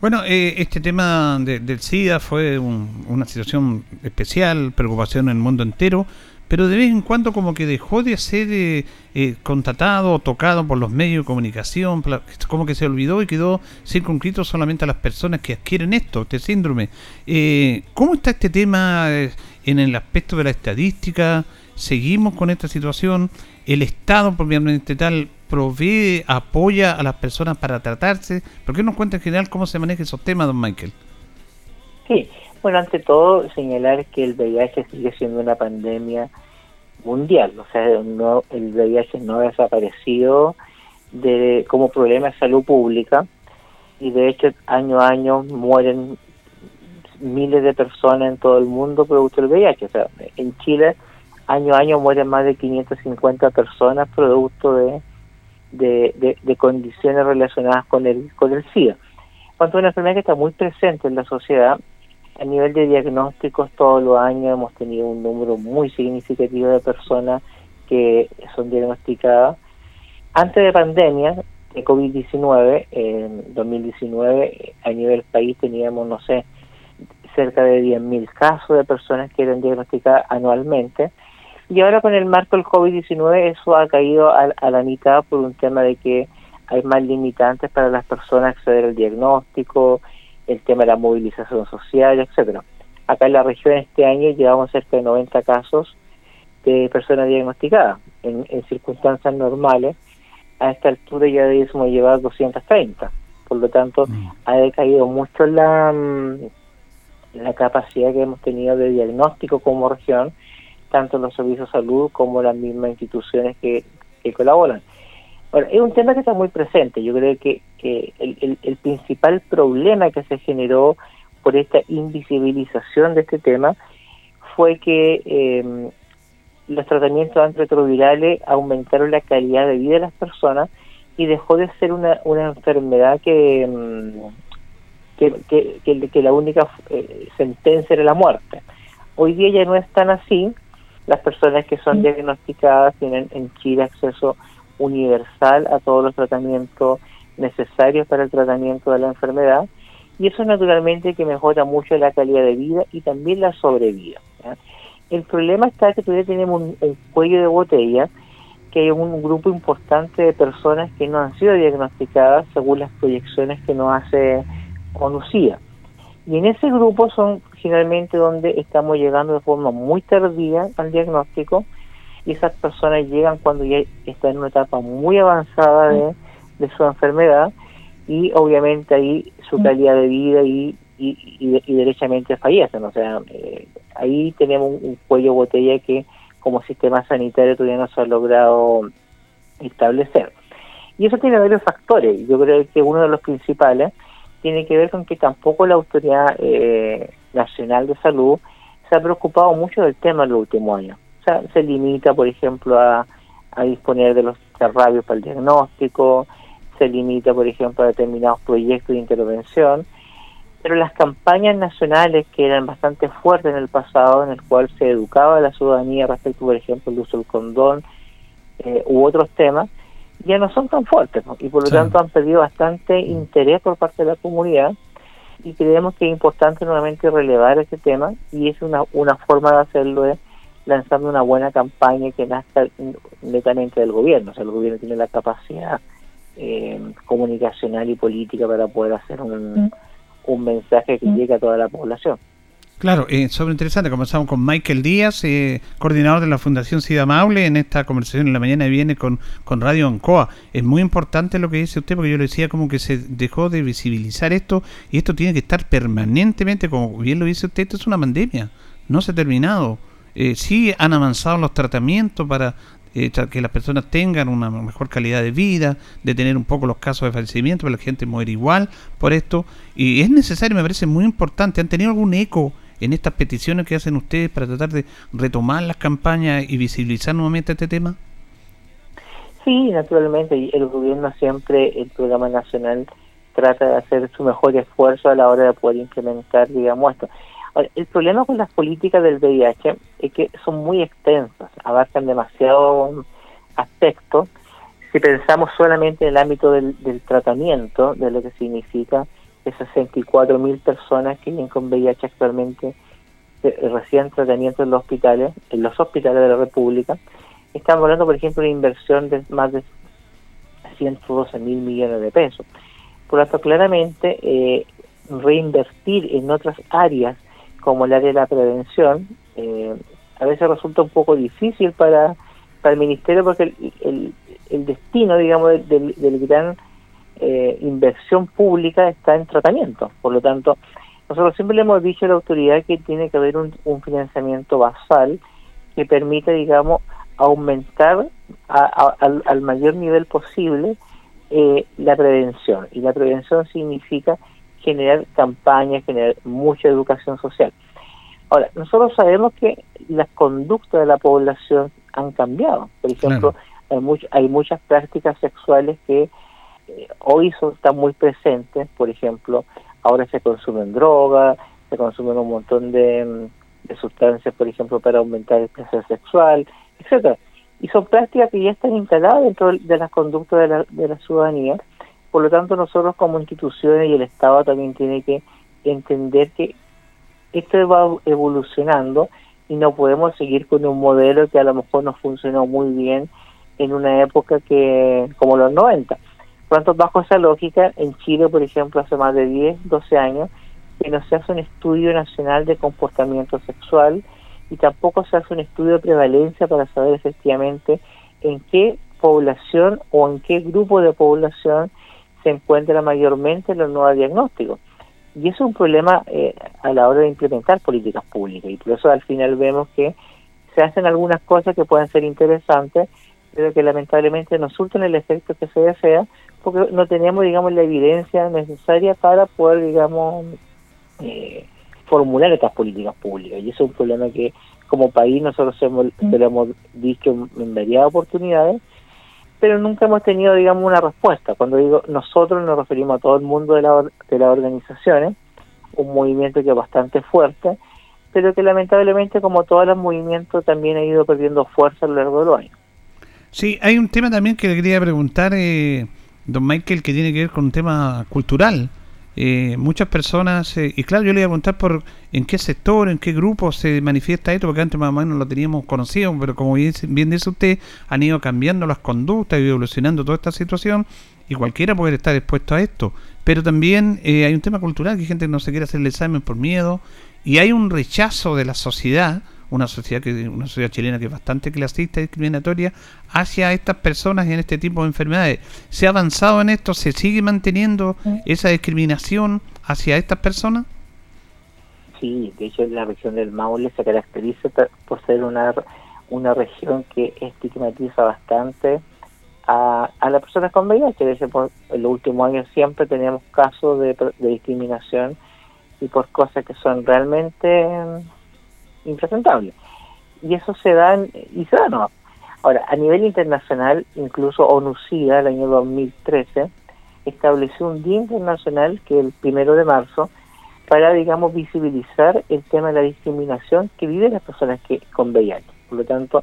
Bueno, eh, este tema del SIDA fue una situación especial, preocupación en el mundo entero, pero de vez en cuando como que dejó de ser eh, eh, contratado o tocado por los medios de comunicación, como que se olvidó y quedó circunscrito solamente a las personas que adquieren esto, este síndrome. Eh, ¿Cómo está este tema eh, en el aspecto de la estadística? ¿Seguimos con esta situación? ¿El Estado, propiamente tal, provee, apoya a las personas para tratarse? ¿Por qué nos cuenta en general cómo se maneja esos temas, don Michael? Sí, bueno, ante todo, señalar que el VIH sigue siendo una pandemia mundial, o sea, no, el VIH no ha desaparecido de, como problema de salud pública y de hecho año a año mueren miles de personas en todo el mundo producto del VIH. O sea, en Chile año a año mueren más de 550 personas producto de, de, condiciones relacionadas con el, con el SIDA. Cuando una enfermedad que está muy presente en la sociedad a nivel de diagnósticos, todos los años hemos tenido un número muy significativo de personas que son diagnosticadas. Antes de pandemia, de COVID-19, en 2019, a nivel país teníamos, no sé, cerca de 10.000 casos de personas que eran diagnosticadas anualmente. Y ahora con el marco del COVID-19 eso ha caído a, a, la mitad por un tema de que hay más limitantes para las personas acceder al diagnóstico, el tema de la movilización social, etcétera. Acá en la región este año llevamos cerca de 90 casos de personas diagnosticadas en, circunstancias normales. A esta altura ya debemos llevar 230. Por lo tanto, mm. ha decaído mucho la, mm, la capacidad que hemos tenido de diagnóstico como región, tanto los servicios de salud como las mismas instituciones que, que colaboran. Bueno, es un tema que está muy presente. Yo creo que, el, el, principal problema que se generó por esta invisibilización de este tema fue que eh, los tratamientos antirretrovirales aumentaron la calidad de vida de las personas y dejó de ser una, una enfermedad que, mm, que, que, que, la única eh, sentencia era la muerte. Hoy día ya no es tan así. Las personas que son diagnosticadas tienen en Chile acceso universal a todos los tratamientos necesarios para el tratamiento de la enfermedad y eso naturalmente que mejora mucho la calidad de vida y también la sobrevida. El problema está que todavía tenemos un, cuello de botella, que hay un grupo importante de personas que no han sido diagnosticadas según las proyecciones que nos hace conocida Y en ese grupo son generalmente donde estamos llegando de forma muy tardía al diagnóstico y esas personas llegan cuando ya están en una etapa muy avanzada de, su enfermedad y obviamente ahí su mm. calidad de vida y, y, y, derechamente fallecen. O sea, eh, ahí tenemos un, cuello botella que como sistema sanitario todavía no se ha logrado establecer. Y eso tiene varios factores. Yo creo que uno de los principales tiene que ver con que tampoco la Autoridad eh, Nacional de Salud se ha preocupado mucho del tema en los últimos años se limita, por ejemplo, a, disponer de los rabios para el diagnóstico, se limita, por ejemplo, a determinados proyectos de intervención, pero las campañas nacionales que eran bastante fuertes en el pasado, en el cual se educaba a la ciudadanía respecto, por ejemplo, al uso del condón eh, u otros temas, ya no son tan fuertes y por lo tanto han perdido bastante interés por parte de la comunidad y creemos que es importante nuevamente relevar ese tema y es una, una forma de hacerlo es lanzando una buena campaña que nazca netamente del gobierno. O sea, el gobierno tiene la capacidad eh, comunicacional y política para poder hacer un, mm. un mensaje que mm. llegue a toda la población. Claro, eh, sobre interesante. Comenzamos con Michael Díaz, eh, coordinador de la Fundación Sida Maule. En esta conversación en la mañana viene con, con Radio Ancoa. Es muy importante lo que dice usted, porque yo le decía como que se dejó de visibilizar esto y esto tiene que estar permanentemente, como bien lo dice usted, esto es una pandemia, no se ha terminado. Eh, sí han avanzado los tratamientos para eh, que las personas tengan una mejor calidad de vida, de tener un poco los casos de fallecimiento, para la gente muere igual por esto. Y es necesario, me parece muy importante. ¿Han tenido algún eco en estas peticiones que hacen ustedes para tratar de retomar las campañas y visibilizar nuevamente este tema? Sí, naturalmente, el gobierno siempre, el programa nacional, trata de hacer su mejor esfuerzo a la hora de poder implementar, digamos, esto. El problema con las políticas del VIH es que son muy extensas, abarcan demasiado aspectos. Si pensamos solamente en el ámbito del, tratamiento, de lo que significa de 64 mil personas que viven con VIH actualmente eh, reciben tratamiento en los hospitales, en los hospitales de la República. Estamos hablando, por ejemplo, de inversión de más de 112 mil millones de pesos. Por lo tanto, claramente, eh, reinvertir en otras áreas, como el área de la prevención, eh, a veces resulta un poco difícil para, para el Ministerio porque el, el, destino, digamos, del, del gran eh, inversión pública está en tratamiento. Por lo tanto, nosotros siempre le hemos dicho a la autoridad que tiene que haber un, financiamiento basal que permita, digamos, aumentar al, mayor nivel posible eh, la prevención. Y la prevención significa generar campañas, generar mucha educación social. Ahora, nosotros sabemos que las conductas de la población han cambiado. Por ejemplo, hay, hay muchas prácticas sexuales que hoy son, están muy presentes, por ejemplo, ahora se consumen drogas, se consumen un montón de, sustancias, por ejemplo, para aumentar el placer sexual, etcétera. Y son prácticas que ya están instaladas dentro de las conductas de la, de la ciudadanía. Por lo tanto, nosotros como instituciones y el Estado también tiene que entender que esto va evolucionando y no podemos seguir con un modelo que a lo mejor no funcionó muy bien en una época que como los 90. Por lo tanto, bajo esa lógica, en Chile, por ejemplo, hace más de 10, 12 años, que no se hace un estudio nacional de comportamiento sexual y tampoco se hace un estudio de prevalencia para saber efectivamente en qué población o en qué grupo de población se encuentra mayormente los nuevos diagnósticos. Y eso es un problema eh, a la hora de implementar políticas públicas y por eso al final vemos que se hacen algunas cosas que pueden ser interesantes, pero que lamentablemente no surten el efecto que se desea porque no teníamos, digamos, la evidencia necesaria para poder, digamos, eh, formular estas políticas públicas. Y eso es un problema que como país nosotros hemos, lo hemos dicho en varias oportunidades, pero nunca hemos tenido, digamos, una respuesta. Cuando digo nosotros nos referimos a todo el mundo de, la, de las organizaciones, un movimiento que es bastante fuerte, pero que lamentablemente, como todos los movimientos, también ha ido perdiendo fuerza a lo largo de los años. Sí, hay un tema también que le quería preguntar, eh, don Michael, que tiene que ver con un tema cultural. Eh, muchas personas, eh, y claro, yo le voy a preguntar por en qué sector, en qué grupo se manifiesta esto, porque antes más o menos lo teníamos conocido, pero como bien, dice usted, han ido cambiando las conductas y evolucionando toda esta situación, y cualquiera puede estar expuesto a esto. Pero también eh, hay un tema cultural, que hay gente que no se quiere hacer el examen por miedo, y hay un rechazo de la sociedad una sociedad que una sociedad chilena que es bastante clasista y discriminatoria hacia estas personas y en este tipo de enfermedades. ¿Se ha avanzado en esto? ¿Se sigue manteniendo esa discriminación hacia estas personas? Sí, de hecho la región del Maule se caracteriza por ser una, una región que estigmatiza bastante a, a las personas con VIH. De hecho, en los últimos años siempre tenemos casos de, de discriminación y por cosas que son realmente impresentable. Y eso se da, y se da no. Ahora, a nivel internacional, incluso ONU-SIDA, el año 2013, estableció un día internacional, que es el primero de marzo, para, digamos, visibilizar el tema de la discriminación que viven las personas que con VIH. Por lo tanto,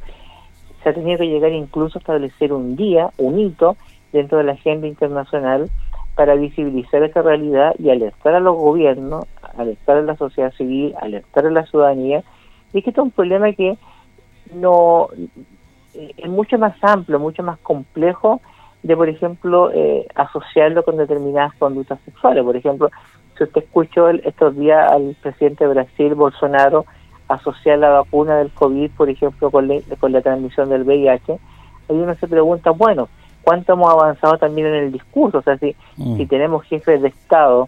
se ha tenido que llegar incluso a establecer un día, un hito, dentro de la agenda internacional para visibilizar esta realidad y alertar a los gobiernos, alertar a la sociedad civil, alertar a la ciudadanía y que esto es un problema que no eh, es mucho más amplio, mucho más complejo de, por ejemplo, eh, asociarlo con determinadas conductas sexuales. Por ejemplo, Si usted escuchó estos días al presidente de Brasil, Bolsonaro, asociar la vacuna del COVID, por ejemplo, con, con la transmisión del VIH, ahí uno se pregunta, bueno, ¿cuánto hemos avanzado también en el discurso? O sea, si, mm. si tenemos jefes de Estado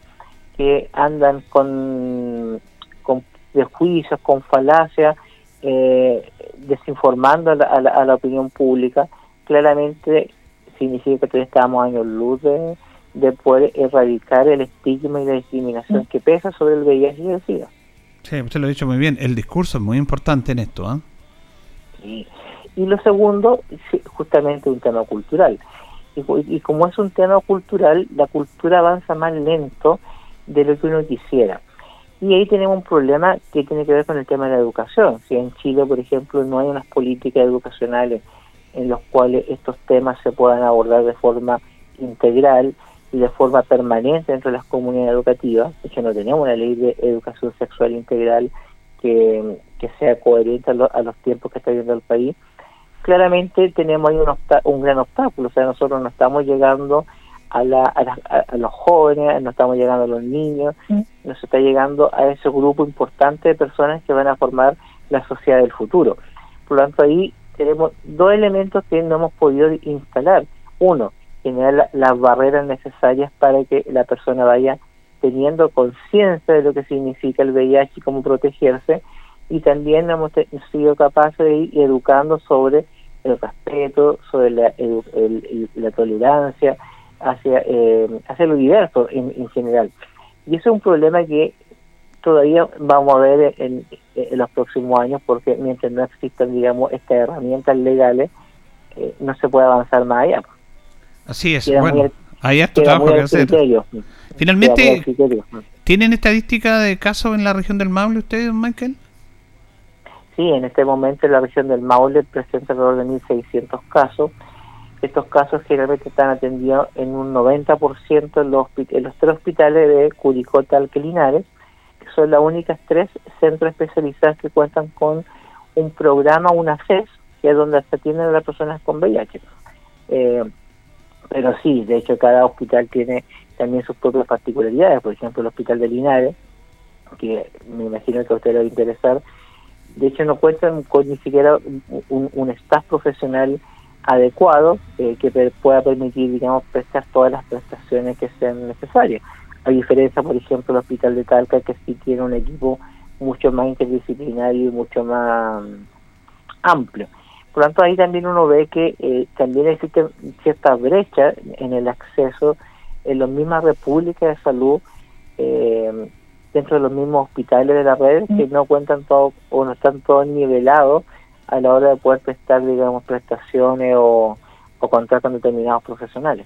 que andan con, con prejuicios, con falacias, eh, desinformando a la, opinión pública, claramente significa que estamos años luz de, de poder erradicar el estigma y la discriminación que pesa sobre el VIH y el SIDA. Sí, usted lo ha dicho muy bien. El discurso es muy importante en esto. ¿ah? Y lo segundo, justamente un tema cultural. Y, y, como es un tema cultural, la cultura avanza más lento de lo que uno quisiera. Y ahí tenemos un problema que tiene que ver con el tema de la educación. Si en Chile, por ejemplo, no hay unas políticas educacionales en las cuales estos temas se puedan abordar de forma integral y de forma permanente dentro de las comunidades educativas, es que no tenemos una ley de educación sexual integral que, sea coherente a, los tiempos que está viviendo el país, claramente tenemos ahí un gran obstáculo, o sea, nosotros no estamos llegando a, la, a, los jóvenes, no estamos llegando a los niños, mm. no se está llegando a ese grupo importante de personas que van a formar la sociedad del futuro. Por lo tanto, ahí tenemos dos elementos que no hemos podido instalar. Uno, generar las barreras necesarias para que la persona vaya teniendo conciencia de lo que significa el VIH y cómo protegerse, y también hemos sido capaces de ir educando sobre el respeto, sobre la, la tolerancia, hacia, eh, hacia lo diverso en, general. Y eso es un problema que todavía vamos a ver en, los próximos años porque mientras no existan, digamos, estas herramientas legales, eh, no se puede avanzar más allá. Así es, bueno, hay esto trabajo que hacer. Finalmente, ¿tienen estadística de casos en la región del Maule ustedes, Michael? Sí, en este momento en la región del Maule presenta alrededor de 1.600 casos estos casos generalmente están atendidos en un 90% en los, los tres hospitales de Curicota, Alquelinares, que son las únicas tres centros especializados que cuentan con un programa, una FES, que es donde se atienden a las personas con VIH. Eh, pero sí, de hecho cada hospital tiene también sus propias particularidades, por ejemplo el hospital de Linares, que me imagino que a usted le va a interesar, de hecho no cuentan con ni siquiera un staff profesional adecuado eh, que pueda permitir, digamos, prestar todas las prestaciones que sean necesarias. A diferencia, por ejemplo, el Hospital de Talca, que sí tiene un equipo mucho más interdisciplinario y mucho más mm, amplio. Por lo tanto, ahí también uno ve que eh, también existe cierta brecha en el acceso en las mismas repúblicas de salud, eh, dentro de los mismos hospitales de la red, que no cuentan todos o no están todos nivelados a la hora de poder prestar, digamos, prestaciones o, o contratos con determinados profesionales.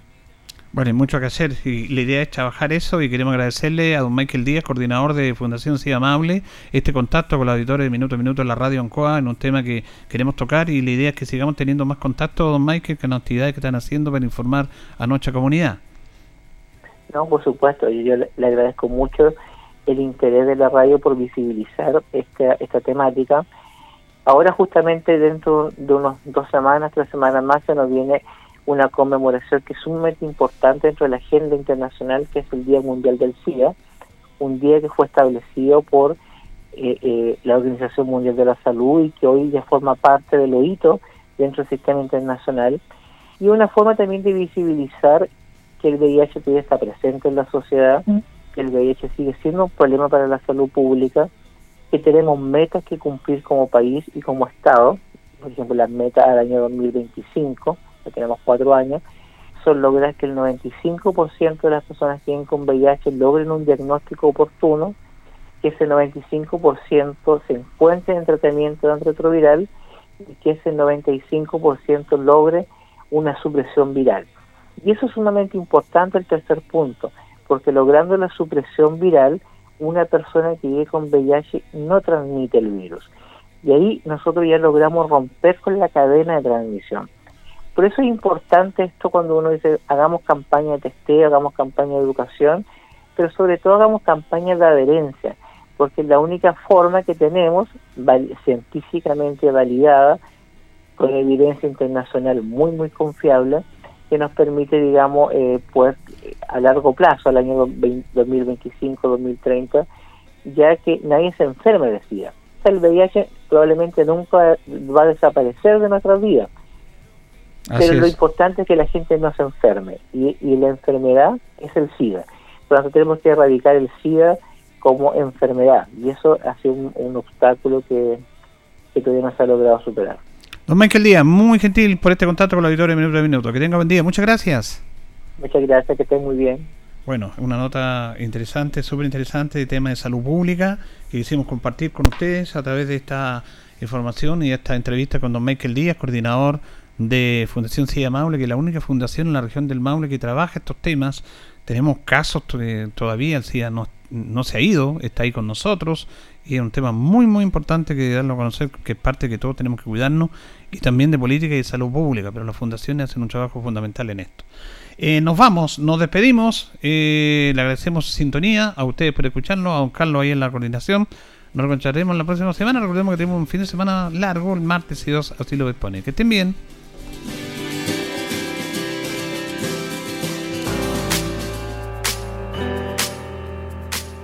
Bueno, hay mucho que hacer y la idea es trabajar eso y queremos agradecerle a don Michael Díaz, coordinador de Fundación Ciudad Amable, este contacto con los auditores de Minuto a Minuto en la radio Ancoa en un tema que queremos tocar y la idea es que sigamos teniendo más contacto, don Michael, con las actividades que están haciendo para informar a nuestra comunidad. No, por supuesto, yo le, le agradezco mucho el interés de la radio por visibilizar esta, esta temática Ahora justamente dentro de unos dos semanas, tres semanas más, se nos viene una conmemoración que es sumamente importante dentro de la agenda internacional, que es el Día Mundial del SIDA, un día que fue establecido por eh, eh, la Organización Mundial de la Salud y que hoy ya forma parte del OITO dentro del sistema internacional, y una forma también de visibilizar que el VIH todavía está presente en la sociedad, que el VIH sigue siendo un problema para la salud pública, que tenemos metas que cumplir como país y como Estado, por ejemplo, las metas al año 2025, que tenemos cuatro años, son lograr que el 95% de las personas que tienen con VIH logren un diagnóstico oportuno, que ese 95% se encuentre en tratamiento de antirretroviral y que ese 95% logre una supresión viral. Y eso es sumamente importante el tercer punto, porque logrando la supresión viral, una persona que vive con VIH no transmite el virus. Y ahí nosotros ya logramos romper con la cadena de transmisión. Por eso es importante esto cuando uno dice hagamos campaña de testeo, hagamos campaña de educación, pero sobre todo hagamos campaña de adherencia, porque es la única forma que tenemos, científicamente validada, con evidencia internacional muy, muy confiable, que nos permite, digamos, eh, pues a largo plazo, al año 2025-2030, ya que nadie se enferme de SIDA. El VIH probablemente nunca va a desaparecer de nuestras vidas, pero lo importante es que la gente no se enferme y, la enfermedad es el SIDA. Por lo tanto, tenemos que erradicar el SIDA como enfermedad y eso ha sido un, obstáculo que, todavía no se ha logrado superar. Don Michael Díaz, muy gentil por este contacto con la auditoría de Minuto a Minuto. Que tenga buen día. Muchas gracias. Muchas gracias, que estén muy bien. Bueno, una nota interesante, súper interesante de tema de salud pública que quisimos compartir con ustedes a través de esta información y esta entrevista con don Michael Díaz, coordinador de Fundación SIDA Maule, que es la única fundación en la región del Maule que trabaja estos temas. Tenemos casos todavía, el SIDA no, no se ha ido, está ahí con nosotros y es un tema muy muy importante que darlo a conocer, que es parte que todos tenemos que cuidarnos y también de política y de salud pública, pero las fundaciones hacen un trabajo fundamental en esto. Eh, nos vamos, nos despedimos. Eh, le agradecemos sintonía a ustedes por escucharnos, a don Carlos ahí en la coordinación. Nos encontraremos la próxima semana. Recordemos que tenemos un fin de semana largo, el martes y dos, así lo dispone. Que estén bien.